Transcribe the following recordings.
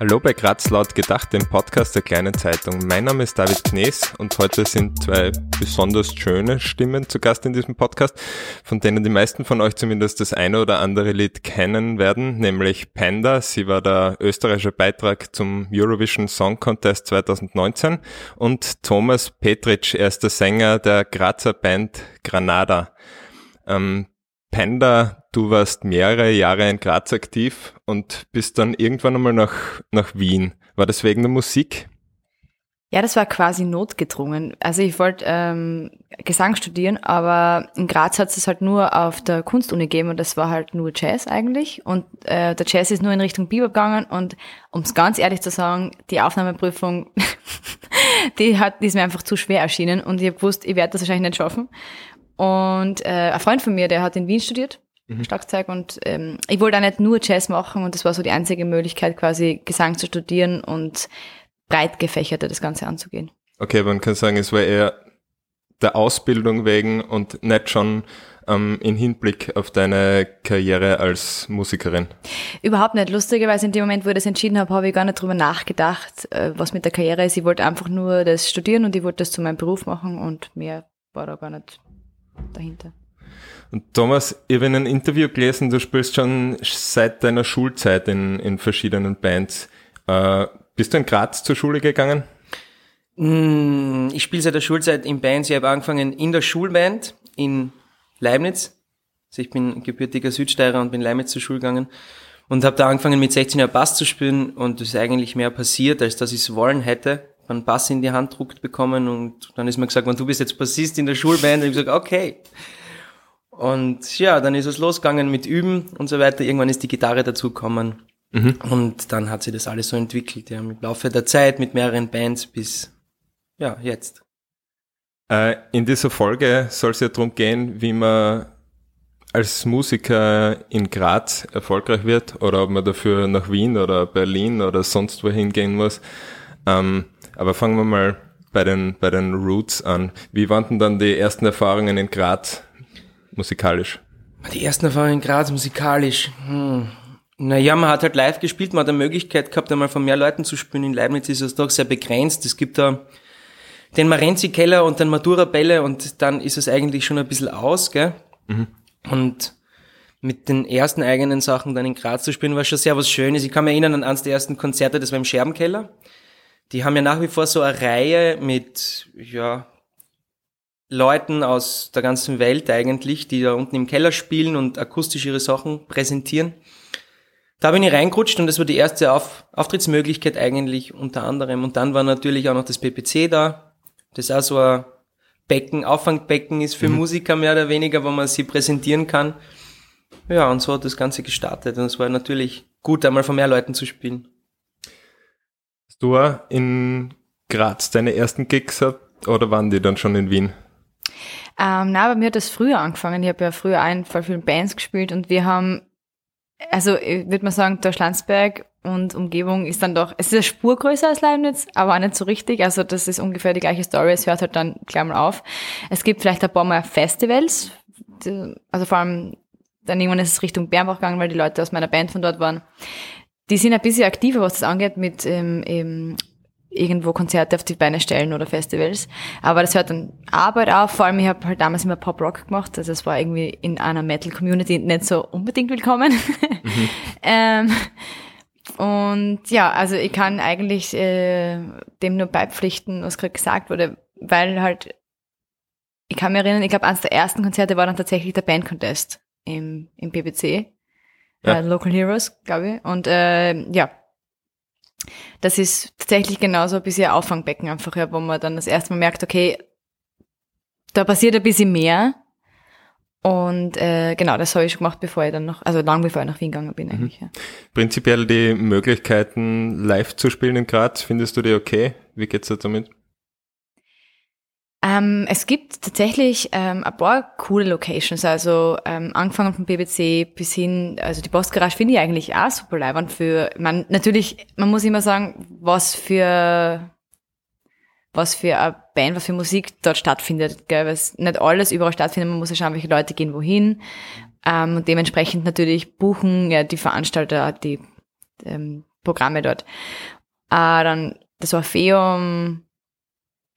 Hallo bei Graz laut gedacht, dem Podcast der kleinen Zeitung. Mein Name ist David Knees und heute sind zwei besonders schöne Stimmen zu Gast in diesem Podcast, von denen die meisten von euch zumindest das eine oder andere Lied kennen werden, nämlich Panda. Sie war der österreichische Beitrag zum Eurovision Song Contest 2019 und Thomas Petritsch, er ist der Sänger der Grazer Band Granada. Ähm, Panda, du warst mehrere Jahre in Graz aktiv und bist dann irgendwann einmal nach, nach Wien. War das wegen der Musik? Ja, das war quasi notgedrungen. Also ich wollte ähm, Gesang studieren, aber in Graz hat es halt nur auf der Kunstuni gegeben und das war halt nur Jazz eigentlich. Und äh, der Jazz ist nur in Richtung Bebop gegangen und um es ganz ehrlich zu sagen, die Aufnahmeprüfung, die hat, die ist mir einfach zu schwer erschienen und ich wusste, ich werde das wahrscheinlich nicht schaffen. Und äh, ein Freund von mir, der hat in Wien studiert, mhm. Schlagzeug, und ähm, ich wollte auch nicht nur Jazz machen und das war so die einzige Möglichkeit, quasi Gesang zu studieren und breit gefächerter das Ganze anzugehen. Okay, man kann sagen, es war eher der Ausbildung wegen und nicht schon ähm, in Hinblick auf deine Karriere als Musikerin? Überhaupt nicht. Lustigerweise in dem Moment, wo ich das entschieden habe, habe ich gar nicht drüber nachgedacht, äh, was mit der Karriere ist. Ich wollte einfach nur das studieren und ich wollte das zu meinem Beruf machen und mehr war da gar nicht dahinter. Und Thomas, ich habe in einem Interview gelesen, du spielst schon seit deiner Schulzeit in, in verschiedenen Bands. Äh, bist du in Graz zur Schule gegangen? Mm, ich spiele seit der Schulzeit in Bands. Ich habe angefangen in der Schulband in Leibniz. Also ich bin gebürtiger Südsteirer und bin in Leibniz zur Schule gegangen. Und habe da angefangen mit 16 Jahren Bass zu spielen und es ist eigentlich mehr passiert, als dass ich es wollen hätte einen Bass in die Hand druckt bekommen und dann ist mir gesagt, wenn du bist jetzt Bassist in der Schulband, und ich gesagt, okay. Und ja, dann ist es losgegangen mit Üben und so weiter. Irgendwann ist die Gitarre dazugekommen mhm. und dann hat sich das alles so entwickelt, ja, im Laufe der Zeit mit mehreren Bands bis, ja, jetzt. Äh, in dieser Folge soll es ja darum gehen, wie man als Musiker in Graz erfolgreich wird oder ob man dafür nach Wien oder Berlin oder sonst wohin gehen muss. Ähm, aber fangen wir mal bei den, bei den Roots an. Wie waren denn dann die ersten Erfahrungen in Graz musikalisch? Die ersten Erfahrungen in Graz musikalisch. Hm. Naja, man hat halt live gespielt, man hat eine Möglichkeit gehabt, einmal von mehr Leuten zu spielen. In Leibniz ist es doch sehr begrenzt. Es gibt da den Marenzi-Keller und den Matura-Bälle und dann ist es eigentlich schon ein bisschen aus, gell? Mhm. Und mit den ersten eigenen Sachen dann in Graz zu spielen, war schon sehr was Schönes. Ich kann mich erinnern an eines der ersten Konzerte, das war im Scherbenkeller. Die haben ja nach wie vor so eine Reihe mit, ja, Leuten aus der ganzen Welt eigentlich, die da unten im Keller spielen und akustisch ihre Sachen präsentieren. Da bin ich reingerutscht und das war die erste Auf Auftrittsmöglichkeit eigentlich unter anderem. Und dann war natürlich auch noch das PPC da, das auch so ein Becken, Auffangbecken ist für mhm. Musiker mehr oder weniger, wo man sie präsentieren kann. Ja, und so hat das Ganze gestartet. Und es war natürlich gut, einmal von mehr Leuten zu spielen. Hast du in Graz deine ersten Gigs gehabt oder waren die dann schon in Wien? Ähm, na, bei mir hat das früher angefangen. Ich habe ja früher ein voll vielen Bands gespielt und wir haben, also ich würde mal sagen, der Schlanzberg und Umgebung ist dann doch, es ist eine Spur größer als Leibniz, aber auch nicht so richtig. Also das ist ungefähr die gleiche Story. Es hört halt dann gleich mal auf. Es gibt vielleicht ein paar Mal Festivals, also vor allem dann irgendwann ist es Richtung Bernbach gegangen, weil die Leute aus meiner Band von dort waren die sind ein bisschen aktiver, was das angeht, mit ähm, eben irgendwo Konzerte auf die Beine stellen oder Festivals. Aber das hört dann Arbeit auf. Vor allem, ich habe halt damals immer Pop-Rock gemacht. Also es war irgendwie in einer Metal-Community nicht so unbedingt willkommen. Mhm. ähm, und ja, also ich kann eigentlich äh, dem nur beipflichten, was gerade gesagt wurde, weil halt, ich kann mich erinnern, ich glaube, eines der ersten Konzerte war dann tatsächlich der Band-Contest im, im BBC ja. äh, Local Heroes, glaube ich. Und äh, ja, das ist tatsächlich genauso ein bisschen Auffangbecken einfach, ja, wo man dann das erste Mal merkt, okay, da passiert ein bisschen mehr. Und äh, genau, das habe ich schon gemacht, bevor ich dann noch, also lang bevor ich nach Wien gegangen bin eigentlich. Mhm. Ja. Prinzipiell die Möglichkeiten, live zu spielen in Graz, findest du die okay? Wie geht's dir damit? Ähm, es gibt tatsächlich ähm, ein paar coole Locations, also ähm, angefangen vom BBC bis hin, also die Postgarage finde ich eigentlich auch super leibend für, man, natürlich, man muss immer sagen, was für, was für eine Band, was für Musik dort stattfindet, gell, weil nicht alles überall stattfindet, man muss ja schauen, welche Leute gehen wohin, ähm, und dementsprechend natürlich buchen ja die Veranstalter die, ähm, Programme dort. Äh, dann das Orpheum,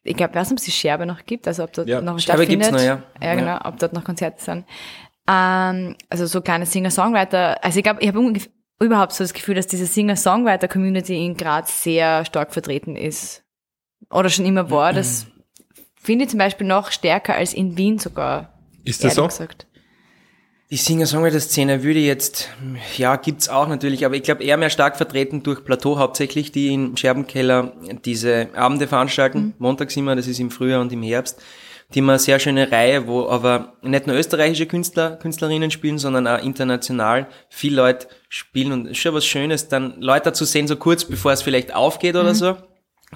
ich glaube, weiß nicht, ob es die Scherbe noch gibt, also ob dort Ja, noch Scherbe gibt's stattfindet. noch, ja. Ja, genau, ob dort noch Konzerte sind. Ähm, also so kleine Singer-Songwriter. Also ich glaube, ich habe überhaupt so das Gefühl, dass diese Singer-Songwriter-Community in Graz sehr stark vertreten ist. Oder schon immer war. Das finde ich zum Beispiel noch stärker als in Wien sogar. Ist das so? gesagt. Die Singer-Songwriter-Szene würde jetzt, ja, gibt's auch natürlich, aber ich glaube eher mehr stark vertreten durch Plateau hauptsächlich, die in Scherbenkeller diese Abende veranstalten, montags immer, das ist im Frühjahr und im Herbst, die immer eine sehr schöne Reihe, wo aber nicht nur österreichische Künstler, Künstlerinnen spielen, sondern auch international viele Leute spielen und ist schon was Schönes, dann Leute zu sehen, so kurz bevor es vielleicht aufgeht oder so,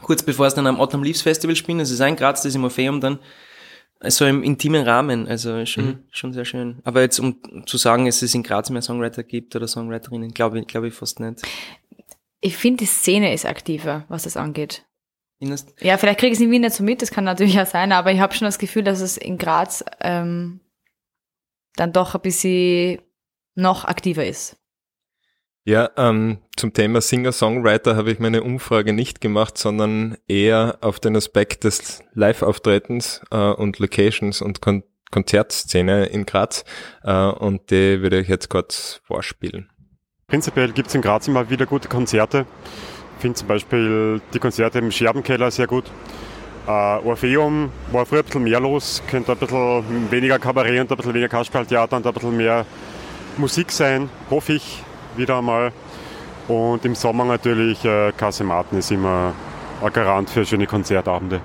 kurz bevor es dann am Autumn Leaves Festival spielen, das ist ein Graz, das ist im Orpheum dann, so im intimen Rahmen, also schon, schon sehr schön. Aber jetzt, um zu sagen, dass es in Graz mehr Songwriter gibt oder Songwriterinnen, glaube ich, glaube ich fast nicht. Ich finde, die Szene ist aktiver, was das angeht. Ja, vielleicht kriege ich es in Wien nicht so mit, das kann natürlich auch sein, aber ich habe schon das Gefühl, dass es in Graz ähm, dann doch ein bisschen noch aktiver ist. Ja, ähm, zum Thema Singer-Songwriter habe ich meine Umfrage nicht gemacht, sondern eher auf den Aspekt des Live-Auftretens äh, und Locations und Kon Konzertszene in Graz äh, und die würde ich jetzt kurz vorspielen. Prinzipiell gibt es in Graz immer wieder gute Konzerte. Ich finde zum Beispiel die Konzerte im Scherbenkeller sehr gut. Äh, Orpheum war früher ein bisschen mehr los, könnte ein bisschen weniger Kabarett und ein bisschen weniger Kasperltheater und ein bisschen mehr Musik sein, hoffe ich wieder einmal. Und im Sommer natürlich äh, Kasematen ist immer ein Garant für schöne Konzertabende.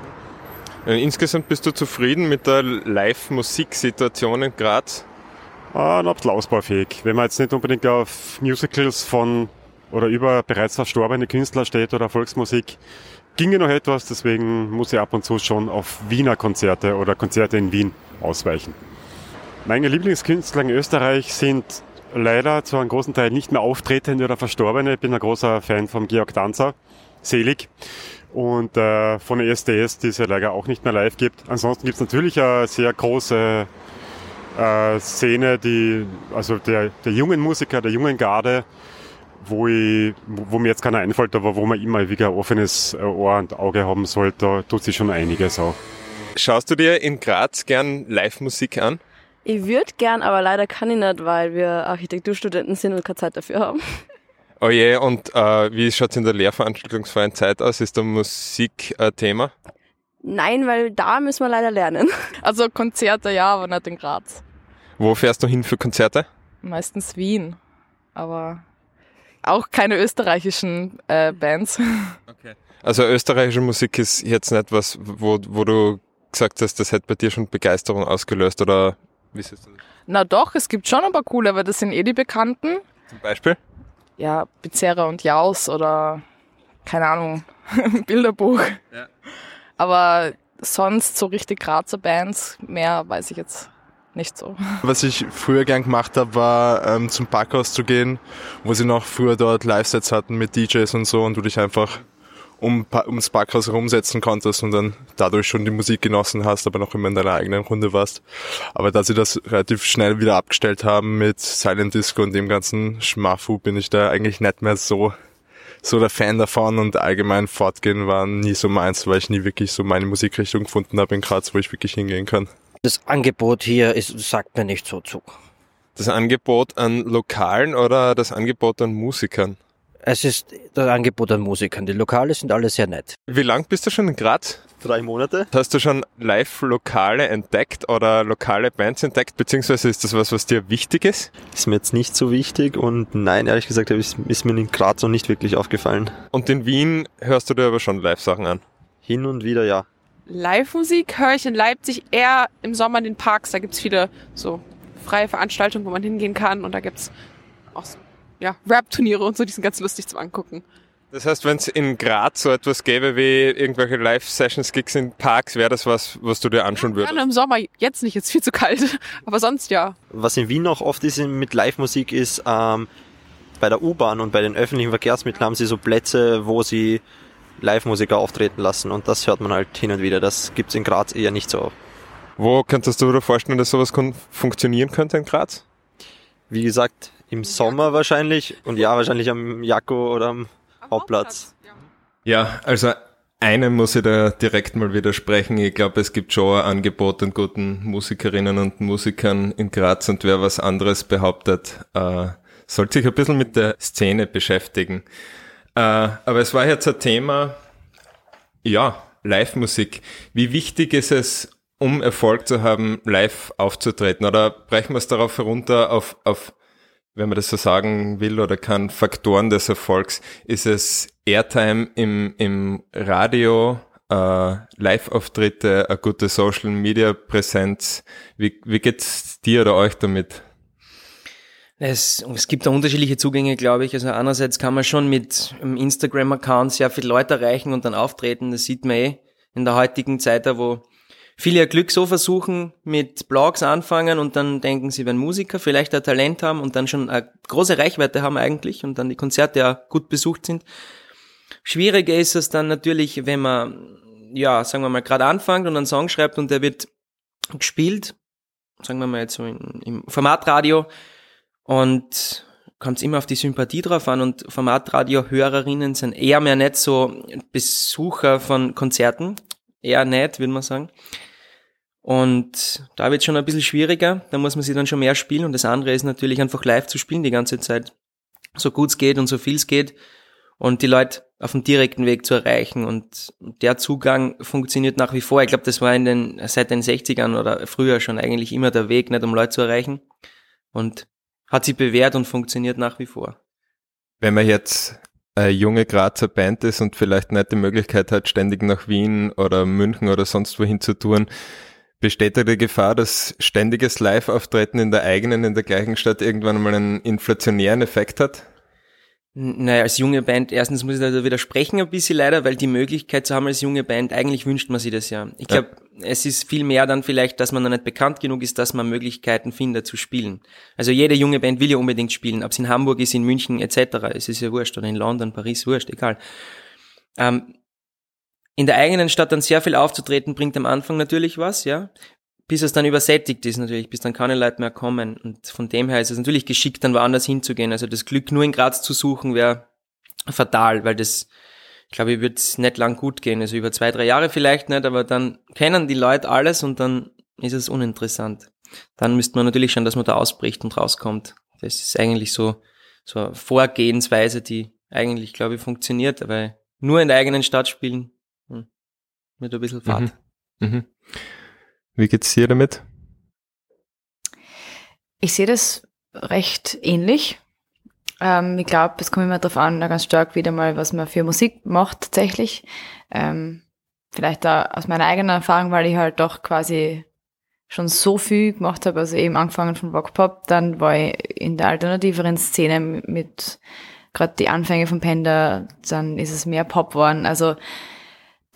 Äh, insgesamt bist du zufrieden mit der Live-Musiksituation in Graz? Ah, ein bisschen ausbaufähig. Wenn man jetzt nicht unbedingt auf Musicals von oder über bereits verstorbene Künstler steht oder Volksmusik, ginge noch etwas, deswegen muss ich ab und zu schon auf Wiener Konzerte oder Konzerte in Wien ausweichen. Meine Lieblingskünstler in Österreich sind leider zu einem großen Teil nicht mehr auftretende oder verstorbene. Ich bin ein großer Fan von Georg Danzer, selig. Und äh, von der SDS, die es ja leider auch nicht mehr live gibt. Ansonsten gibt es natürlich eine sehr große äh, Szene, die, also der, der jungen Musiker, der jungen Garde, wo, ich, wo mir jetzt keiner einfällt, aber wo man immer wieder ein offenes äh, Ohr und Auge haben sollte, da tut sich schon einiges auch. Schaust du dir in Graz gern Live-Musik an? Ich würde gern, aber leider kann ich nicht, weil wir Architekturstudenten sind und keine Zeit dafür haben. Oh je, und äh, wie schaut's in der lehrveranstaltungsfreien Zeit aus? Ist da Musik ein Thema? Nein, weil da müssen wir leider lernen. Also Konzerte ja, aber nicht in Graz. Wo fährst du hin für Konzerte? Meistens Wien. Aber auch keine österreichischen äh, Bands. Also österreichische Musik ist jetzt nicht was, wo, wo du gesagt hast, das hätte bei dir schon Begeisterung ausgelöst oder siehst du das? Na doch, es gibt schon ein paar coole, aber das sind eh die Bekannten. Zum Beispiel? Ja, Pizzerra und Jaus oder keine Ahnung, Bilderbuch. Ja. Aber sonst so richtig Grazer Bands, mehr weiß ich jetzt nicht so. Was ich früher gern gemacht habe, war ähm, zum Parkhaus zu gehen, wo sie noch früher dort Live-Sets hatten mit DJs und so und du dich einfach um, ums Parkhaus herumsetzen konntest und dann dadurch schon die Musik genossen hast, aber noch immer in deiner eigenen Runde warst. Aber da sie das relativ schnell wieder abgestellt haben mit Silent Disco und dem ganzen Schmafu, bin ich da eigentlich nicht mehr so so der Fan davon und allgemein fortgehen war nie so meins, weil ich nie wirklich so meine Musikrichtung gefunden habe in Graz, wo ich wirklich hingehen kann. Das Angebot hier ist, sagt mir nicht so zu. Das Angebot an Lokalen oder das Angebot an Musikern? Es ist das Angebot an Musikern. Die Lokale sind alle sehr nett. Wie lang bist du schon in Graz? Drei Monate. Hast du schon Live-Lokale entdeckt oder lokale Bands entdeckt, beziehungsweise ist das was, was dir wichtig ist? Ist mir jetzt nicht so wichtig und nein, ehrlich gesagt ist, mir in Graz noch nicht wirklich aufgefallen. Und in Wien hörst du dir aber schon Live-Sachen an. Hin und wieder ja. Live-Musik höre ich in Leipzig eher im Sommer in den Parks. Da gibt's viele so freie Veranstaltungen, wo man hingehen kann. Und da gibt's auch so, ja, Rap-Turniere und so, die sind ganz lustig zum Angucken. Das heißt, wenn es in Graz so etwas gäbe wie irgendwelche Live-Sessions, Gigs in Parks, wäre das was, was du dir anschauen würdest? Gerne im Sommer, jetzt nicht, jetzt viel zu kalt. Aber sonst ja. Was in Wien auch oft ist mit Live-Musik ist, ähm, bei der U-Bahn und bei den öffentlichen Verkehrsmitteln haben sie so Plätze, wo sie Live-Musiker auftreten lassen und das hört man halt hin und wieder. Das gibt's in Graz eher nicht so. Wo könntest du dir vorstellen, dass sowas funktionieren könnte in Graz? Wie gesagt, im Sommer wahrscheinlich und ja, wahrscheinlich am Jakko oder am Hauptplatz. Ja, also einem muss ich da direkt mal widersprechen. Ich glaube, es gibt schon ein Angebot an guten Musikerinnen und Musikern in Graz und wer was anderes behauptet, äh, sollte sich ein bisschen mit der Szene beschäftigen. Äh, aber es war jetzt ein Thema, ja, Live-Musik. Wie wichtig ist es, um Erfolg zu haben, live aufzutreten? Oder brechen wir es darauf herunter auf, auf wenn man das so sagen will oder kann, Faktoren des Erfolgs? Ist es Airtime im, im Radio, äh, Live-Auftritte, eine gute Social-Media-Präsenz? Wie, wie geht's dir oder euch damit? Es, es gibt da unterschiedliche Zugänge, glaube ich. Also einerseits kann man schon mit einem Instagram-Account sehr viele Leute erreichen und dann auftreten. Das sieht man eh in der heutigen Zeit, wo viele ihr Glück so versuchen, mit Blogs anfangen und dann denken sie, wenn Musiker vielleicht ein Talent haben und dann schon eine große Reichweite haben eigentlich und dann die Konzerte ja gut besucht sind. Schwieriger ist es dann natürlich, wenn man, ja, sagen wir mal, gerade anfängt und einen Song schreibt und der wird gespielt, sagen wir mal jetzt so in, im Formatradio und kommt es immer auf die Sympathie drauf an und Formatradio-Hörerinnen sind eher mehr nicht so Besucher von Konzerten, eher nicht, würde man sagen. Und da wird es schon ein bisschen schwieriger, da muss man sie dann schon mehr spielen und das andere ist natürlich einfach live zu spielen die ganze Zeit, so gut es geht und so viel es geht und die Leute auf dem direkten Weg zu erreichen und der Zugang funktioniert nach wie vor. Ich glaube, das war in den seit den 60ern oder früher schon eigentlich immer der Weg, nicht um Leute zu erreichen und hat sich bewährt und funktioniert nach wie vor. Wenn man jetzt eine junge Grazer Band ist und vielleicht nicht die Möglichkeit hat, ständig nach Wien oder München oder sonst wohin zu touren, besteht da die Gefahr, dass ständiges Live-Auftreten in der eigenen, in der gleichen Stadt irgendwann mal einen inflationären Effekt hat? Naja, als junge Band, erstens muss ich da widersprechen ein bisschen leider, weil die Möglichkeit zu haben als junge Band, eigentlich wünscht man sich das ja. Ich glaube, ja. es ist viel mehr dann vielleicht, dass man noch nicht bekannt genug ist, dass man Möglichkeiten findet zu spielen. Also jede junge Band will ja unbedingt spielen, ob es in Hamburg ist, in München etc. Es ist ja wurscht, oder in London, Paris, wurscht, egal. Ähm, in der eigenen Stadt dann sehr viel aufzutreten, bringt am Anfang natürlich was, ja bis es dann übersättigt ist natürlich, bis dann keine Leute mehr kommen. Und von dem her ist es natürlich geschickt, dann woanders hinzugehen. Also das Glück nur in Graz zu suchen wäre fatal, weil das, ich glaube, wird es nicht lang gut gehen. Also über zwei, drei Jahre vielleicht nicht, aber dann kennen die Leute alles und dann ist es uninteressant. Dann müsste man natürlich schon, dass man da ausbricht und rauskommt. Das ist eigentlich so, so eine Vorgehensweise, die eigentlich, glaube ich, funktioniert, weil nur in der eigenen Stadt spielen, hm, mit ein bisschen Fahrt. Mhm. Mhm. Wie geht's dir damit? Ich sehe das recht ähnlich. Ähm, ich glaube, es kommt immer darauf an, ganz stark wieder mal, was man für Musik macht tatsächlich. Ähm, vielleicht da aus meiner eigenen Erfahrung, weil ich halt doch quasi schon so viel gemacht habe, also eben angefangen von Rock Pop, dann war ich in der alternativeren Szene mit gerade die Anfänge von Panda, dann ist es mehr Pop geworden. Also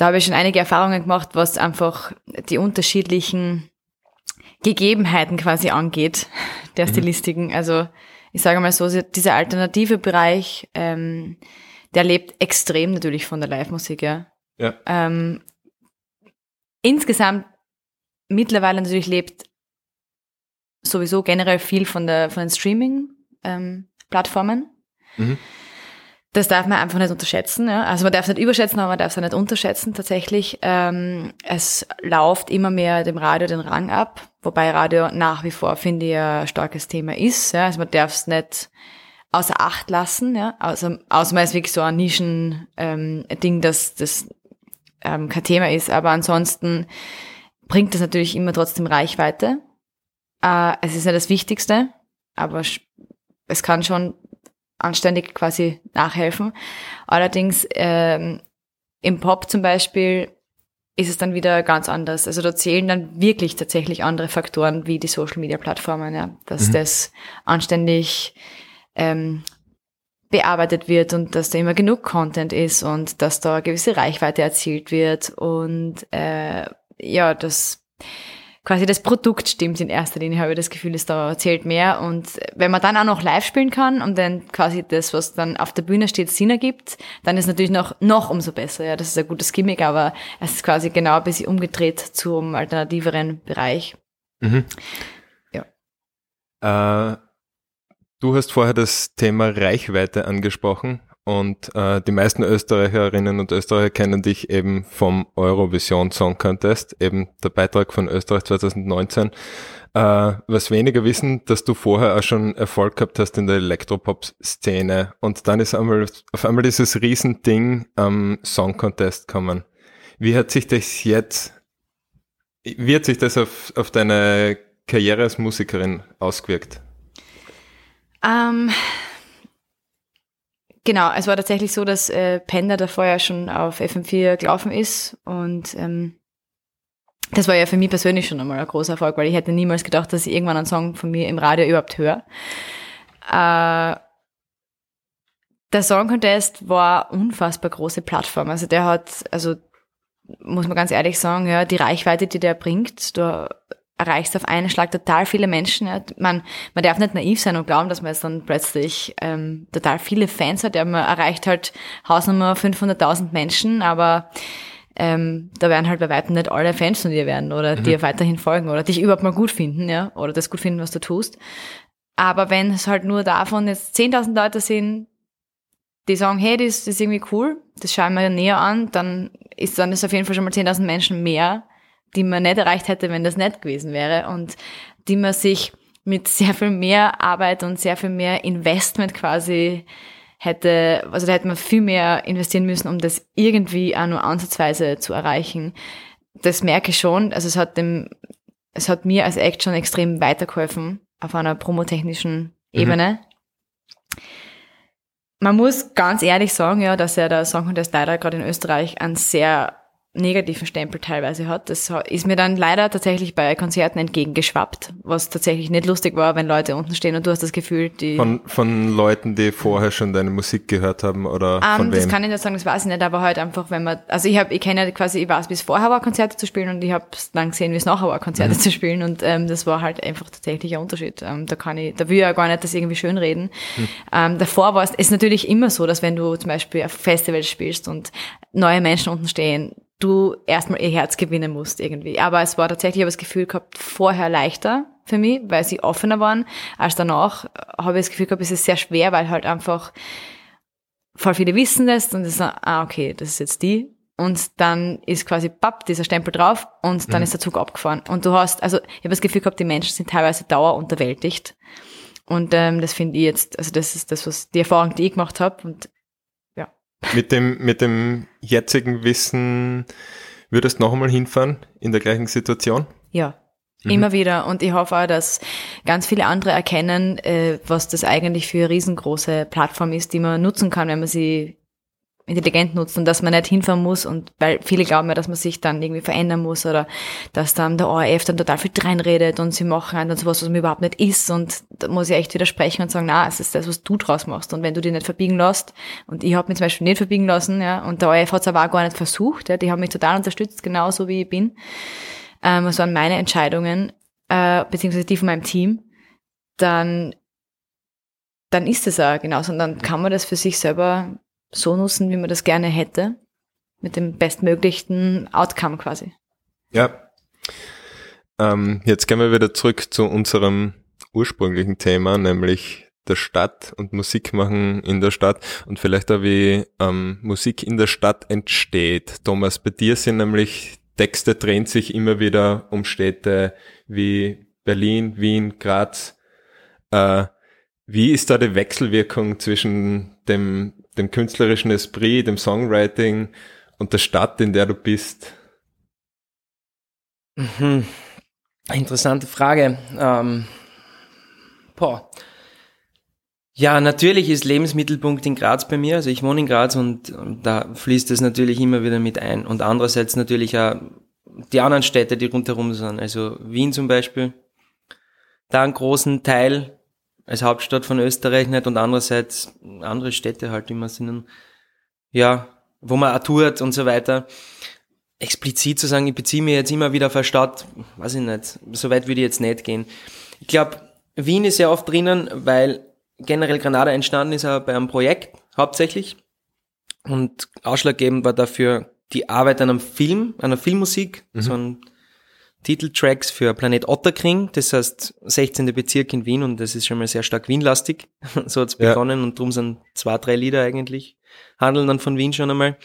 da habe ich schon einige Erfahrungen gemacht, was einfach die unterschiedlichen Gegebenheiten quasi angeht, der mhm. Stilistiken. Also ich sage mal so, dieser alternative Bereich, ähm, der lebt extrem natürlich von der Live-Musik, ja. ja. Ähm, insgesamt mittlerweile natürlich lebt sowieso generell viel von der von den Streaming-Plattformen. Ähm, mhm. Das darf man einfach nicht unterschätzen. Ja? Also man darf es nicht überschätzen, aber man darf es auch nicht unterschätzen tatsächlich. Ähm, es läuft immer mehr dem Radio den Rang ab, wobei Radio nach wie vor, finde ich, ein starkes Thema ist. Ja? Also man darf es nicht außer Acht lassen, ja? außer, außer man ist wirklich so ein Nischen-Ding, ähm, dass das ähm, kein Thema ist. Aber ansonsten bringt es natürlich immer trotzdem Reichweite. Äh, es ist ja das Wichtigste, aber es kann schon anständig quasi nachhelfen. Allerdings ähm, im Pop zum Beispiel ist es dann wieder ganz anders. Also da zählen dann wirklich tatsächlich andere Faktoren wie die Social Media Plattformen, ja, dass mhm. das anständig ähm, bearbeitet wird und dass da immer genug Content ist und dass da eine gewisse Reichweite erzielt wird und äh, ja, das quasi das Produkt stimmt in erster Linie, habe ich das Gefühl, es da zählt mehr. Und wenn man dann auch noch live spielen kann und dann quasi das, was dann auf der Bühne steht, Sinn ergibt, dann ist natürlich noch, noch umso besser. Ja, das ist ein gutes Gimmick, aber es ist quasi genau ein bisschen umgedreht zum alternativeren Bereich. Mhm. Ja. Äh, du hast vorher das Thema Reichweite angesprochen. Und äh, die meisten Österreicherinnen und Österreicher kennen dich eben vom Eurovision Song Contest, eben der Beitrag von Österreich 2019. Äh, was weniger wissen, dass du vorher auch schon Erfolg gehabt hast in der Elektropop-Szene und dann ist einmal, auf einmal dieses Riesending am Song Contest kommen. Wie hat sich das jetzt, wie hat sich das auf, auf deine Karriere als Musikerin ausgewirkt? Ähm, genau, es war tatsächlich so, dass äh, Panda davor ja schon auf FM4 gelaufen ist und ähm, das war ja für mich persönlich schon einmal ein großer Erfolg, weil ich hätte niemals gedacht, dass ich irgendwann einen Song von mir im Radio überhaupt höre. Äh, der Song Contest war unfassbar große Plattform. Also der hat, also muss man ganz ehrlich sagen, ja, die Reichweite, die der bringt, du erreichst auf einen Schlag total viele Menschen. Ja. Man, man darf nicht naiv sein und glauben, dass man jetzt dann plötzlich ähm, total viele Fans hat. Ja, man erreicht halt Hausnummer 500.000 Menschen, aber ähm, da werden halt bei weitem nicht alle Fans von dir werden oder mhm. dir weiterhin folgen oder dich überhaupt mal gut finden, ja, oder das gut finden, was du tust. Aber wenn es halt nur davon jetzt 10.000 Leute sind, die sagen, hey, das, das ist irgendwie cool, das schauen wir näher an, dann ist dann ist auf jeden Fall schon mal 10.000 Menschen mehr, die man nicht erreicht hätte, wenn das nicht gewesen wäre und die man sich mit sehr viel mehr Arbeit und sehr viel mehr Investment quasi hätte, also da hätte man viel mehr investieren müssen, um das irgendwie auch nur ansatzweise zu erreichen. Das merke ich schon. Also es hat dem, es hat mir als Act schon extrem weitergeholfen auf einer promotechnischen mhm. Ebene. Mhm. Man muss ganz ehrlich sagen, ja, dass ja der Song Contest leider gerade in Österreich einen sehr negativen Stempel teilweise hat. Das ist mir dann leider tatsächlich bei Konzerten entgegengeschwappt, was tatsächlich nicht lustig war, wenn Leute unten stehen und du hast das Gefühl, die... Von, von Leuten, die vorher schon deine Musik gehört haben oder um, von ähm, wem? Das kann ich nicht sagen, das weiß ich nicht, aber halt einfach, wenn man, also ich habe, ich kenne ja quasi, ich weiß, wie es vorher war, Konzerte zu spielen und ich habe dann gesehen, wie es nachher war, Konzerte mhm. zu spielen und ähm, das war halt einfach tatsächlich ein Unterschied. Ähm, da kann ich, da will ich ja gar nicht das irgendwie schön reden. Mhm. Ähm, davor war es, ist natürlich immer so, dass wenn du zum Beispiel auf Festivals spielst und neue Menschen unten stehen, du erstmal ihr Herz gewinnen musst irgendwie. Aber es war tatsächlich, ich habe das Gefühl gehabt, vorher leichter für mich, weil sie offener waren, als danach habe ich das Gefühl gehabt, es ist sehr schwer, weil halt einfach voll viele wissen das und das ah, okay, das ist jetzt die. Und dann ist quasi papp, dieser Stempel drauf und dann mhm. ist der Zug abgefahren. Und du hast, also ich habe das Gefühl gehabt, die Menschen sind teilweise dauerunterwältigt. Und ähm, das finde ich jetzt, also das ist das, was die Erfahrung, die ich gemacht habe. Und mit dem, mit dem jetzigen Wissen würdest du noch einmal hinfahren in der gleichen Situation? Ja, mhm. immer wieder. Und ich hoffe auch, dass ganz viele andere erkennen, äh, was das eigentlich für eine riesengroße Plattform ist, die man nutzen kann, wenn man sie intelligent nutzt und dass man nicht hinfahren muss und weil viele glauben ja, dass man sich dann irgendwie verändern muss oder dass dann der ORF dann total viel reinredet und sie machen dann sowas, was man überhaupt nicht ist und da muss ich echt widersprechen und sagen, na, es ist das, was du draus machst und wenn du dich nicht verbiegen lässt und ich habe mich zum Beispiel nicht verbiegen lassen, ja, und der ORF hat es aber auch gar nicht versucht, ja, die haben mich total unterstützt, genauso wie ich bin. Ähm, das waren meine Entscheidungen, äh, beziehungsweise die von meinem Team, dann dann ist es auch genauso und dann kann man das für sich selber so nutzen, wie man das gerne hätte, mit dem bestmöglichen Outcome quasi. Ja. Ähm, jetzt gehen wir wieder zurück zu unserem ursprünglichen Thema, nämlich der Stadt und Musik machen in der Stadt und vielleicht auch wie ähm, Musik in der Stadt entsteht. Thomas, bei dir sind nämlich Texte drehen sich immer wieder um Städte wie Berlin, Wien, Graz. Äh, wie ist da die Wechselwirkung zwischen dem dem künstlerischen Esprit, dem Songwriting und der Stadt, in der du bist? Mhm. Interessante Frage. Ähm, boah. Ja, natürlich ist Lebensmittelpunkt in Graz bei mir. Also ich wohne in Graz und, und da fließt es natürlich immer wieder mit ein. Und andererseits natürlich auch die anderen Städte, die rundherum sind. Also Wien zum Beispiel. Da einen großen Teil als Hauptstadt von Österreich nicht und andererseits andere Städte halt immer sind, ja, wo man auch tut und so weiter. Explizit zu sagen, ich beziehe mich jetzt immer wieder auf eine Stadt, weiß ich nicht, so weit würde ich jetzt nicht gehen. Ich glaube, Wien ist ja oft drinnen, weil generell Granada entstanden ist auch bei einem Projekt hauptsächlich und ausschlaggebend war dafür die Arbeit an einem Film, an einer Filmmusik, mhm. so ein Titeltracks für Planet Otterkring, das heißt 16. Bezirk in Wien und das ist schon mal sehr stark Wienlastig. so hat's begonnen ja. und drum sind zwei, drei Lieder eigentlich handeln dann von Wien schon einmal.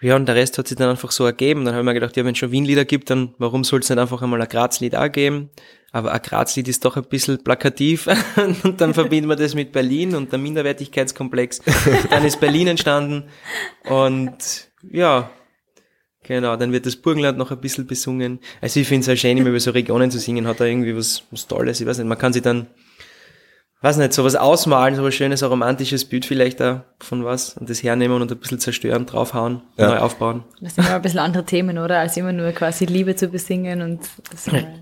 Ja, und der Rest hat sich dann einfach so ergeben. Dann habe ich mir gedacht, ja, wenn es schon Wien-Lieder gibt, dann warum soll es nicht einfach einmal ein Graz-Lied auch geben? Aber ein Graz-Lied ist doch ein bisschen plakativ. und dann verbinden wir das mit Berlin und der Minderwertigkeitskomplex. dann ist Berlin entstanden. Und ja, genau, dann wird das Burgenland noch ein bisschen besungen. Also ich finde es halt schön, immer über so Regionen zu singen, hat da irgendwie was, was Tolles. Ich weiß nicht, man kann sich dann weiß nicht, sowas ausmalen, so ein schönes, ein romantisches Bild vielleicht auch von was und das hernehmen und ein bisschen zerstören, draufhauen, ja. neu aufbauen. Das sind immer ein bisschen andere Themen, oder? Als immer nur quasi Liebe zu besingen und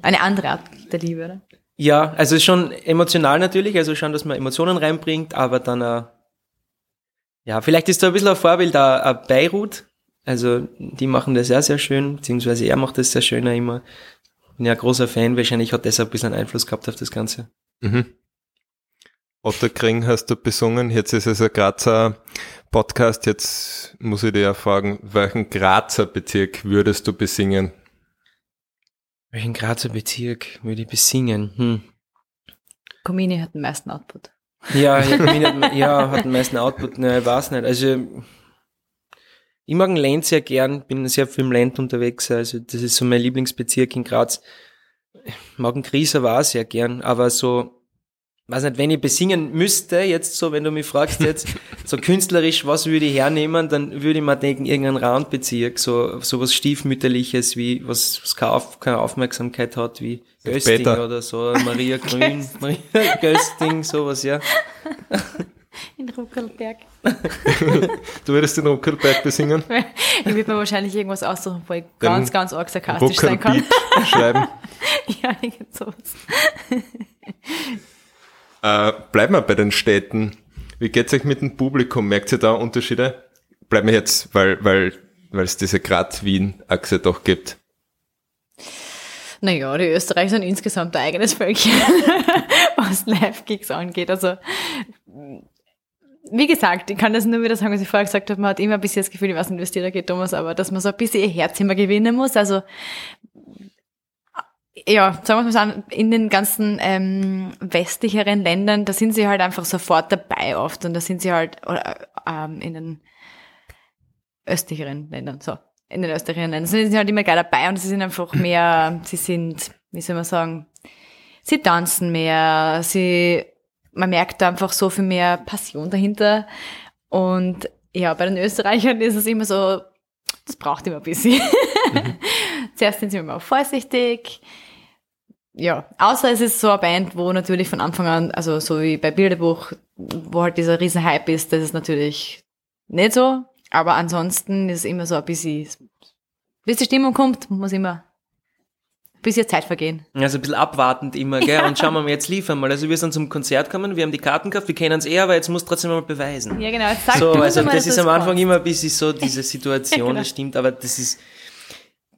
eine andere Art der Liebe, oder? Ja, also schon emotional natürlich, also schon, dass man Emotionen reinbringt, aber dann auch, ja, vielleicht ist da ein bisschen ein Vorbild auch Beirut, also die machen das sehr, sehr schön, beziehungsweise er macht das sehr schön auch immer. Bin ja ein großer Fan, wahrscheinlich hat das ein bisschen Einfluss gehabt auf das Ganze. Mhm. Otterkring hast du besungen, jetzt ist es ein Grazer Podcast, jetzt muss ich dir ja fragen, welchen Grazer Bezirk würdest du besingen? Welchen Grazer Bezirk würde ich besingen? Hm. Comini hat den meisten Output. Ja, ja, hat, ja, hat den meisten Output, ne, ich weiß nicht. Also, ich mag den Land sehr gern, bin sehr viel im Land unterwegs, also das ist so mein Lieblingsbezirk in Graz. Ich mag den Grieser war sehr gern, aber so weiß nicht, wenn ich besingen müsste, jetzt so, wenn du mich fragst jetzt, so künstlerisch, was würde ich hernehmen, dann würde ich mir denken, irgendein Randbezirk, so, so was Stiefmütterliches, wie, was, was keine, Auf, keine Aufmerksamkeit hat, wie Gösting oder so, Maria Grün, Maria Gösting, sowas, ja. In Ruckelberg. du würdest den Ruckelberg besingen? Ich würde mir wahrscheinlich irgendwas aussuchen, wo ich den ganz, ganz arg sarkastisch sein kann. schreiben. ja, irgend sowas. Äh, bleiben wir bei den Städten. Wie geht's euch mit dem Publikum? Merkt ihr da Unterschiede? Bleiben wir jetzt, weil, weil, weil es diese Grad-Wien-Achse doch gibt. Naja, die Österreicher sind insgesamt ein eigenes Völkchen, was Live-Gigs angeht. Also, wie gesagt, ich kann das nur wieder sagen, was ich vorher gesagt habe, man hat immer ein bisschen das Gefühl, ich weiß nicht, wie es dir da geht, Thomas, aber dass man so ein bisschen ihr Herz immer gewinnen muss. Also, ja, sagen wir mal so, in den ganzen ähm, westlicheren Ländern, da sind sie halt einfach sofort dabei oft und da sind sie halt, oder ähm, in den östlicheren Ländern, so, in den östlicheren Ländern sind sie halt immer geil dabei und sie sind einfach mehr, sie sind, wie soll man sagen, sie tanzen mehr, sie, man merkt da einfach so viel mehr Passion dahinter und ja, bei den Österreichern ist es immer so, das braucht immer ein bisschen. Mhm. Zuerst sind sie immer vorsichtig, ja, außer es ist so eine Band, wo natürlich von Anfang an, also so wie bei Bilderbuch, wo halt dieser riesen Hype ist, das ist natürlich nicht so. Aber ansonsten ist es immer so ein bisschen, bis die Stimmung kommt, muss immer ein bisschen Zeit vergehen. Also ein bisschen abwartend immer, gell? Ja. Und schauen wir mal, jetzt liefern mal. Also wir sind zum Konzert gekommen, wir haben die Karten gehabt, wir kennen es eh, aber jetzt muss trotzdem mal beweisen. Ja, genau. Sag so, also mal, das ist am Anfang immer ein bisschen so diese Situation, genau. das stimmt, aber das ist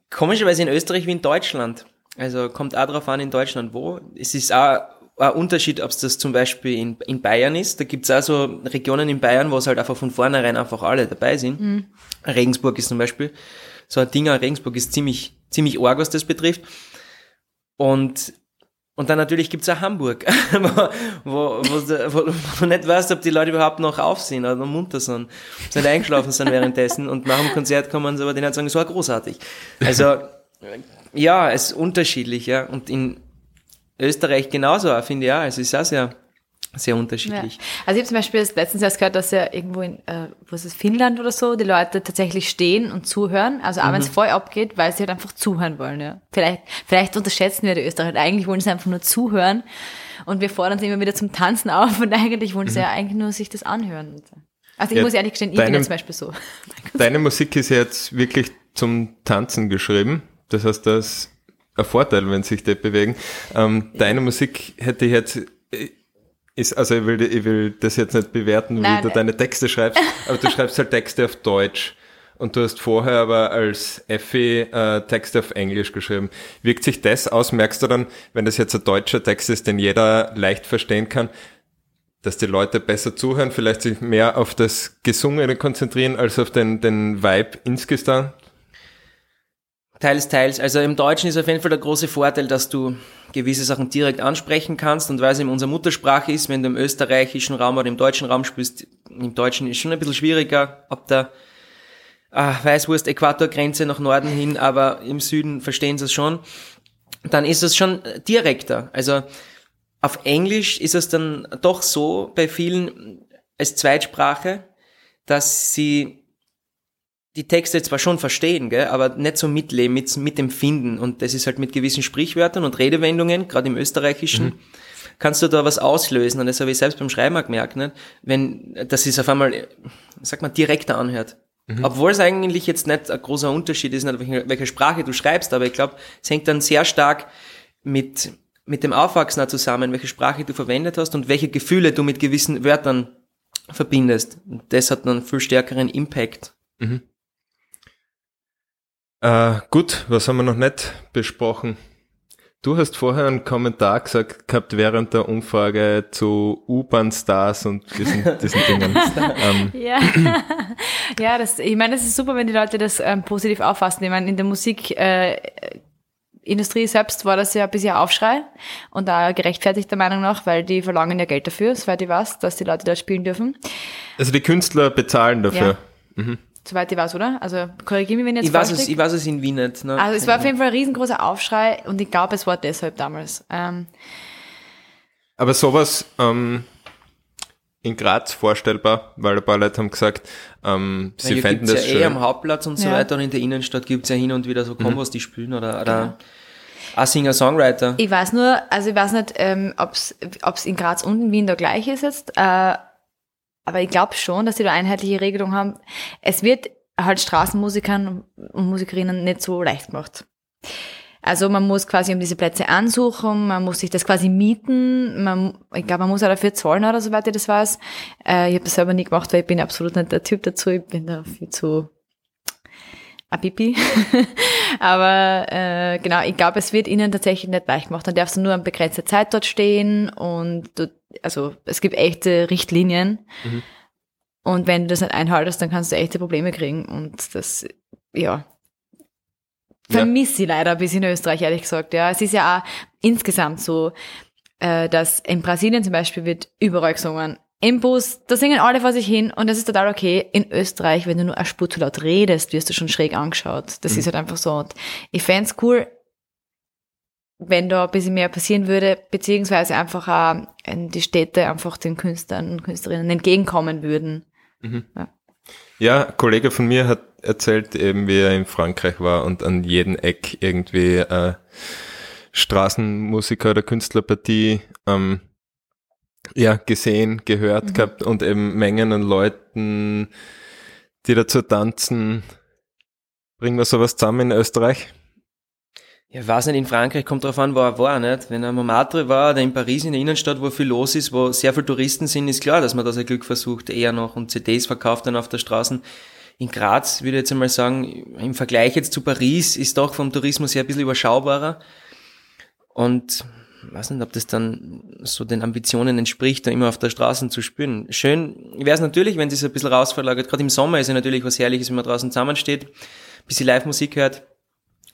komischerweise in Österreich wie in Deutschland. Also kommt auch darauf an in Deutschland, wo. Es ist auch ein Unterschied, ob es das zum Beispiel in, in Bayern ist. Da gibt's auch so Regionen in Bayern, wo es halt einfach von vornherein einfach alle dabei sind. Mhm. Regensburg ist zum Beispiel so ein Ding, Regensburg ist ziemlich, ziemlich arg, was das betrifft. Und, und dann natürlich gibt's auch Hamburg, wo, wo, wo, wo, nicht weißt, ob die Leute überhaupt noch auf sind oder noch munter sind, nicht eingeschlafen sind währenddessen und nach dem Konzert kommen sie aber denen sagen, so großartig. Also ja, es ist unterschiedlich, ja. Und in Österreich genauso, finde ich auch. Es ist auch sehr, sehr unterschiedlich. Ja. Also ich habe zum Beispiel letztens erst gehört, dass ja irgendwo in, äh, was ist Finnland oder so, die Leute tatsächlich stehen und zuhören. Also auch mhm. wenn es voll abgeht, weil sie halt einfach zuhören wollen. Ja. Vielleicht, vielleicht unterschätzen wir die Österreicher. Eigentlich wollen sie einfach nur zuhören und wir fordern sie immer wieder zum Tanzen auf und eigentlich wollen sie mhm. ja eigentlich nur sich das anhören. Also ich ja, muss ehrlich gestehen, ich deine, bin ja zum Beispiel so. Deine Musik ist jetzt wirklich zum Tanzen geschrieben. Das heißt, das ist ein Vorteil, wenn sich die bewegen. Ähm, deine Musik hätte ich jetzt äh, ist, also ich will, ich will das jetzt nicht bewerten, Nein, wie du deine Texte schreibst, aber du schreibst halt Texte auf Deutsch. Und du hast vorher aber als Effi äh, Texte auf Englisch geschrieben. Wirkt sich das aus? Merkst du dann, wenn das jetzt ein deutscher Text ist, den jeder leicht verstehen kann, dass die Leute besser zuhören, vielleicht sich mehr auf das Gesungene konzentrieren als auf den, den Vibe insgesamt? Teils, teils. Also im Deutschen ist auf jeden Fall der große Vorteil, dass du gewisse Sachen direkt ansprechen kannst und weil es in unserer Muttersprache ist, wenn du im österreichischen Raum oder im deutschen Raum spielst, im Deutschen ist schon ein bisschen schwieriger, ab der ah, Weißwurst Äquatorgrenze nach Norden hin, aber im Süden verstehen sie es schon. Dann ist es schon direkter. Also auf Englisch ist es dann doch so bei vielen als Zweitsprache, dass sie die Texte zwar schon verstehen, gell, aber nicht so mitleben, mit, mit empfinden. Und das ist halt mit gewissen Sprichwörtern und Redewendungen, gerade im Österreichischen, mhm. kannst du da was auslösen. Und das habe ich selbst beim Schreiben auch gemerkt, nicht? wenn das ist auf einmal, sag mal, direkter anhört. Mhm. Obwohl es eigentlich jetzt nicht ein großer Unterschied ist, nicht welche, welche Sprache du schreibst, aber ich glaube, es hängt dann sehr stark mit, mit dem Aufwachsen zusammen, welche Sprache du verwendet hast und welche Gefühle du mit gewissen Wörtern verbindest. Das hat dann viel stärkeren Impact. Mhm. Äh, gut, was haben wir noch nicht besprochen? Du hast vorher einen Kommentar gesagt gehabt während der Umfrage zu U-Bahn-Stars und diesen, diesen Dingen. ähm. Ja, ja das, ich meine, es ist super, wenn die Leute das ähm, positiv auffassen. Ich meine, in der Musikindustrie äh, selbst war das ja ein bisschen Aufschrei und da gerechtfertigt der Meinung nach, weil die verlangen ja Geld dafür, soweit ich weiß, dass die Leute da spielen dürfen. Also die Künstler bezahlen dafür. Ja. Mhm soweit ich weiß, oder? Also korrigiere mich, wenn ich jetzt ich weiß es, Ich weiß es in Wien nicht. Ne? Also es war auf jeden Fall ein riesengroßer Aufschrei und ich glaube, es war deshalb damals. Ähm, Aber sowas ähm, in Graz vorstellbar, weil ein paar Leute haben gesagt, ähm, sie ja, fänden das ja schön. eh am Hauptplatz und so ja. weiter und in der Innenstadt gibt es ja hin und wieder so Kombos, mhm. die spielen oder, oder genau. ein Singer-Songwriter. Ich weiß nur, also ich weiß nicht, ähm, ob es in Graz und in Wien da gleich ist jetzt, äh, aber ich glaube schon, dass sie da einheitliche Regelung haben. Es wird halt Straßenmusikern und Musikerinnen nicht so leicht gemacht. Also man muss quasi um diese Plätze ansuchen, man muss sich das quasi mieten, man, ich glaube, man muss auch dafür zahlen oder soweit ich das weiß. Äh, ich habe das selber nie gemacht, weil ich bin absolut nicht der Typ dazu, ich bin da viel zu Abibi. Aber äh, genau, ich glaube, es wird ihnen tatsächlich nicht leicht gemacht. Dann darfst du nur eine begrenzte Zeit dort stehen und du, also es gibt echte Richtlinien. Mhm. Und wenn du das nicht einhaltest, dann kannst du echte Probleme kriegen. Und das, ja, vermisse ich leider ein bisschen in Österreich, ehrlich gesagt. Ja, es ist ja auch insgesamt so, äh, dass in Brasilien zum Beispiel wird überall gesungen, im Bus, da singen alle vor sich hin und das ist total okay. In Österreich, wenn du nur eine Spur zu laut redest, wirst du schon schräg angeschaut. Das mhm. ist halt einfach so. Und ich fände cool, wenn da ein bisschen mehr passieren würde, beziehungsweise einfach auch die Städte einfach den Künstlern und Künstlerinnen entgegenkommen würden. Mhm. Ja. ja, ein Kollege von mir hat erzählt, eben wie er in Frankreich war und an jedem Eck irgendwie äh, Straßenmusiker oder Künstlerpartie ähm, ja, gesehen, gehört mhm. gehabt und eben Mengen an Leuten, die dazu tanzen. Bringen wir sowas zusammen in Österreich? Ja, ich weiß nicht, in Frankreich kommt drauf an, wo er war, nicht? Wenn er Montmartre war oder in Paris in der Innenstadt, wo viel los ist, wo sehr viele Touristen sind, ist klar, dass man da sein Glück versucht, eher noch und CDs verkauft dann auf der Straße. In Graz würde ich jetzt einmal sagen, im Vergleich jetzt zu Paris ist doch vom Tourismus her ein bisschen überschaubarer. Und weiß nicht, ob das dann so den Ambitionen entspricht, da immer auf der Straße zu spüren. Schön wäre es natürlich, wenn es ein bisschen rausverlagert. Gerade im Sommer ist ja natürlich was Herrliches, wenn man draußen zusammensteht, ein bisschen Live-Musik hört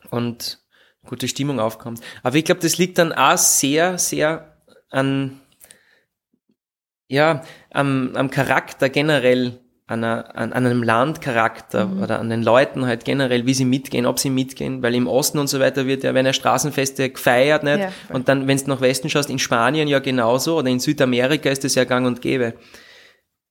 und gute Stimmung aufkommt. Aber ich glaube, das liegt dann auch sehr, sehr an, ja, am, am Charakter generell an, einer, an, an einem Landcharakter mhm. oder an den Leuten halt generell, wie sie mitgehen, ob sie mitgehen, weil im Osten und so weiter wird ja, wenn er Straßenfeste gefeiert, nicht? Ja, und dann, wenn du nach Westen schaust, in Spanien ja genauso oder in Südamerika ist das ja gang und gäbe.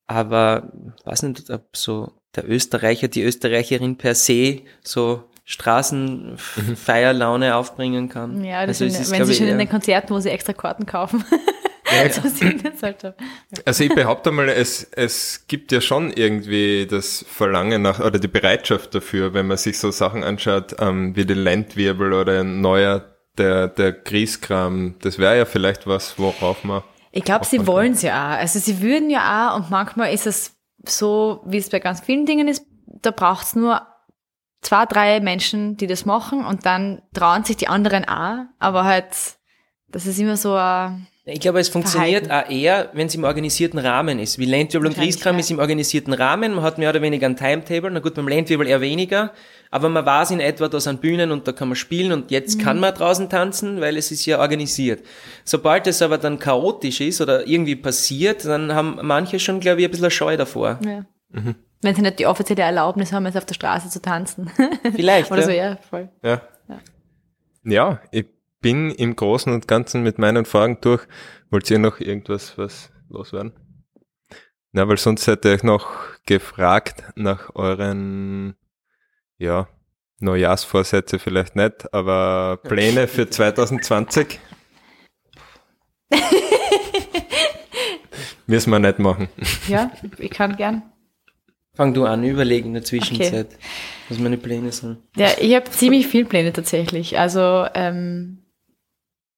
Aber, weiß nicht, ob so der Österreicher, die Österreicherin per se so Straßenfeierlaune aufbringen kann. Ja, das also sind, wenn sie schon in den Konzerten, wo sie extra Karten kaufen. Ja, so halt also ich behaupte mal, es, es gibt ja schon irgendwie das Verlangen nach oder die Bereitschaft dafür, wenn man sich so Sachen anschaut, ähm, wie den Landwirbel oder ein neuer der, der Grießkram, das wäre ja vielleicht was, worauf man. Ich glaube, sie wollen es ja auch. Also sie würden ja auch und manchmal ist es so, wie es bei ganz vielen Dingen ist, da braucht es nur zwei, drei Menschen, die das machen und dann trauen sich die anderen auch, aber halt, das ist immer so ein Ich glaube, es funktioniert auch eher, wenn es im organisierten Rahmen ist. Wie Landwirbel und Grieskram ja. ist im organisierten Rahmen, man hat mehr oder weniger ein Timetable, na gut, beim Landwirbel eher weniger, aber man weiß in etwa, da sind Bühnen und da kann man spielen und jetzt Mhm. kann man draußen tanzen, weil es ist ja organisiert. Sobald es aber dann chaotisch ist oder irgendwie passiert, dann haben manche schon, glaube ich, ein bisschen Scheu davor. Ja. Wenn sie nicht die offizielle Erlaubnis haben, jetzt auf der Straße zu tanzen. Vielleicht, Oder ja. so, ja, voll. Ja. Ja, ich bin im Großen und Ganzen mit meinen Fragen durch. Wollt ihr noch irgendwas was loswerden? Na, weil sonst hätte ich noch gefragt nach euren, ja, Neujahrsvorsätze vielleicht nicht, aber Pläne für 2020? Müssen wir nicht machen. Ja, ich kann gern. Fang du an, überlegen in der Zwischenzeit, was meine Pläne sind. Ja, ich habe ziemlich viel Pläne tatsächlich. Also ähm,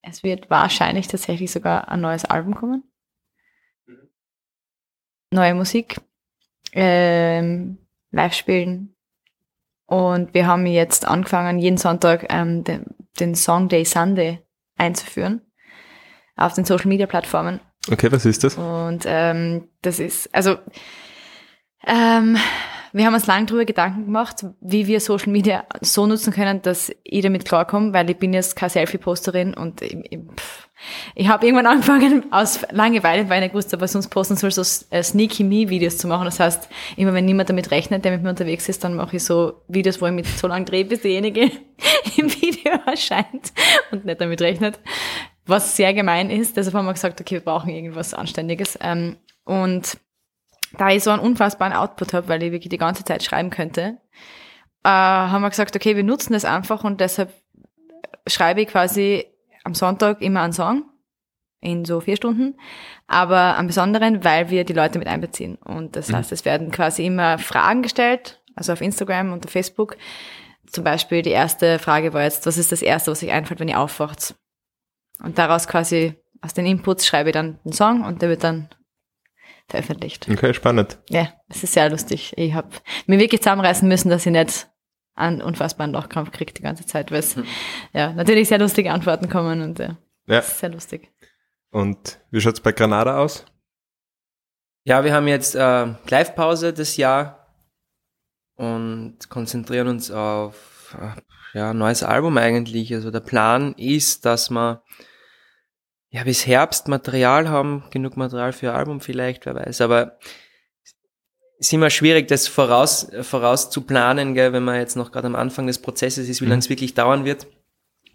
es wird wahrscheinlich tatsächlich sogar ein neues Album kommen. Neue Musik, ähm, live spielen. Und wir haben jetzt angefangen, jeden Sonntag ähm, den, den Song Day Sunday einzuführen auf den Social Media Plattformen. Okay, was ist das? Und ähm, das ist, also ähm, wir haben uns lange darüber Gedanken gemacht, wie wir Social Media so nutzen können, dass ich damit klarkomme, weil ich bin jetzt keine Selfie-Posterin und ich, ich, ich habe irgendwann angefangen, aus Langeweile, weil ich nicht gewusst habe, was sonst posten soll, so äh, Sneaky Me-Videos zu machen. Das heißt, immer wenn niemand damit rechnet, der mit mir unterwegs ist, dann mache ich so Videos, wo ich mich so lange drehe, bis derjenige im Video erscheint und nicht damit rechnet. Was sehr gemein ist. Deshalb haben wir gesagt, okay, wir brauchen irgendwas Anständiges. Ähm, und da ich so einen unfassbaren Output habe, weil ich wirklich die ganze Zeit schreiben könnte, äh, haben wir gesagt, okay, wir nutzen das einfach und deshalb schreibe ich quasi am Sonntag immer einen Song in so vier Stunden, aber am besonderen, weil wir die Leute mit einbeziehen. Und das heißt, es werden quasi immer Fragen gestellt, also auf Instagram und auf Facebook. Zum Beispiel die erste Frage war jetzt, was ist das Erste, was euch einfällt, wenn ihr aufwacht? Und daraus quasi, aus den Inputs schreibe ich dann einen Song und der wird dann veröffentlicht. Okay, spannend. Ja, es ist sehr lustig. Ich habe mir wirklich zusammenreißen müssen, dass ich nicht einen unfassbaren Lochkrampf kriege die ganze Zeit, weil es ja natürlich sehr lustige Antworten kommen und ja, Ja. es ist sehr lustig. Und wie schaut's bei Granada aus? Ja, wir haben jetzt äh, Live-Pause das Jahr und konzentrieren uns auf äh, ja, ein neues Album eigentlich. Also der Plan ist, dass wir ja bis Herbst Material haben, genug Material für ein Album vielleicht, wer weiß. Aber es ist immer schwierig, das voraus, voraus zu planen, gell, wenn man jetzt noch gerade am Anfang des Prozesses ist, wie Mhm. lange es wirklich dauern wird.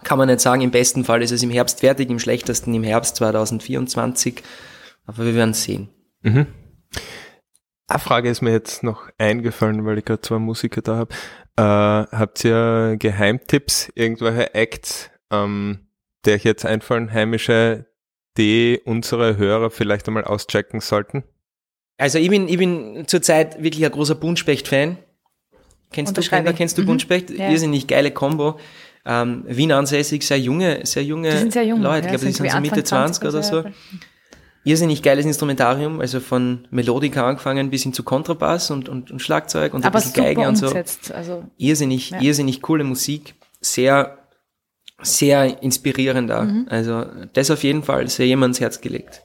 Kann man nicht sagen, im besten Fall ist es im Herbst fertig, im schlechtesten im Herbst 2024. Aber wir werden sehen. Mhm. Eine Frage ist mir jetzt noch eingefallen, weil ich gerade zwei Musiker da habe. Äh, habt ihr Geheimtipps, irgendwelche Acts, ähm, der euch jetzt einfallen, heimische, die unsere Hörer vielleicht einmal auschecken sollten? Also ich bin, ich bin zurzeit wirklich ein großer Buntspecht-Fan. Kennst du, ich. kennst du Mhm. Buntspecht? Ja. Irrsinnig geile Combo. Ähm, Wien ansässig, sehr junge, sehr junge sehr jung. Leute. ja, ich glaube, die sind so Mitte Anfang 20 oder so. Irrsinnig geiles Instrumentarium, also von Melodika angefangen bis hin zu Kontrabass und, und, und Schlagzeug und ein Aber bisschen super Geige und so. umgesetzt. Also, Irrsinnig, Ja. irrsinnig coole Musik. Sehr, sehr inspirierend da. Mhm. Also das auf jeden Fall sehr jemand ans Herz gelegt.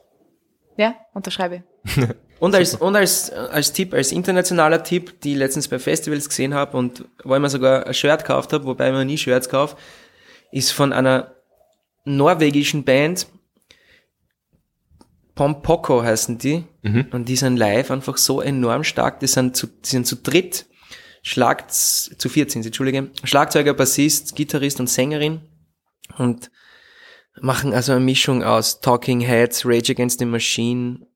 ja, unterschreibe. Und als, und als, als Tipp, als internationaler Tipp, die ich letztens bei Festivals gesehen habe und wo ich mir sogar ein Shirt gekauft habe, wobei ich mir nie Shirts kaufe, ist von einer norwegischen Band, Pompoko heißen die, Mhm. und die sind live einfach so enorm stark, die sind zu, die sind zu dritt, Schlag, zu 14, Entschuldige, Schlagzeuger, Bassist, Gitarrist und Sängerin und machen also eine Mischung aus Talking Heads, Rage Against the Machine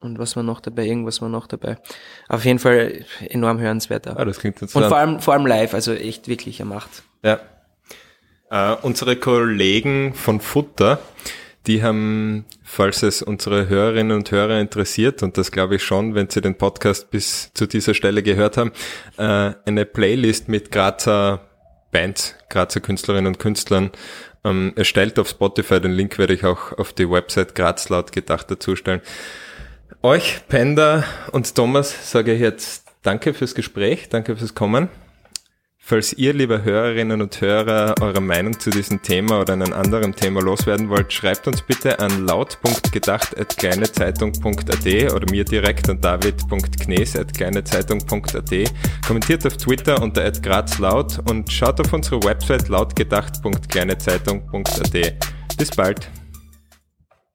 und was war noch dabei, irgendwas war noch dabei. Auf jeden Fall enorm hörenswert. auch. Ah, das klingt und interessant. vor allem, vor allem live, also echt wirklich, er macht. Ja. Äh, unsere Kollegen von Futter, die haben, falls es unsere Hörerinnen und Hörer interessiert, und das glaube ich schon, wenn sie den Podcast bis zu dieser Stelle gehört haben, äh, eine Playlist mit Grazer Bands, Grazer Künstlerinnen und Künstlern ähm, erstellt auf Spotify. Den Link werde ich auch auf die Website Graz laut gedacht dazustellen. Euch, Panda und Thomas, sage ich jetzt Danke fürs Gespräch, danke fürs Kommen. Falls ihr, liebe Hörerinnen und Hörer, eure Meinung zu diesem Thema oder einem anderen Thema loswerden wollt, schreibt uns bitte an laut.gedacht.kleinezeitung.at oder mir direkt an david.knes.kleinezeitung.at. Kommentiert auf Twitter unter @grazlaut und schaut auf unsere Website lautgedacht.kleinezeitung.at. Bis bald!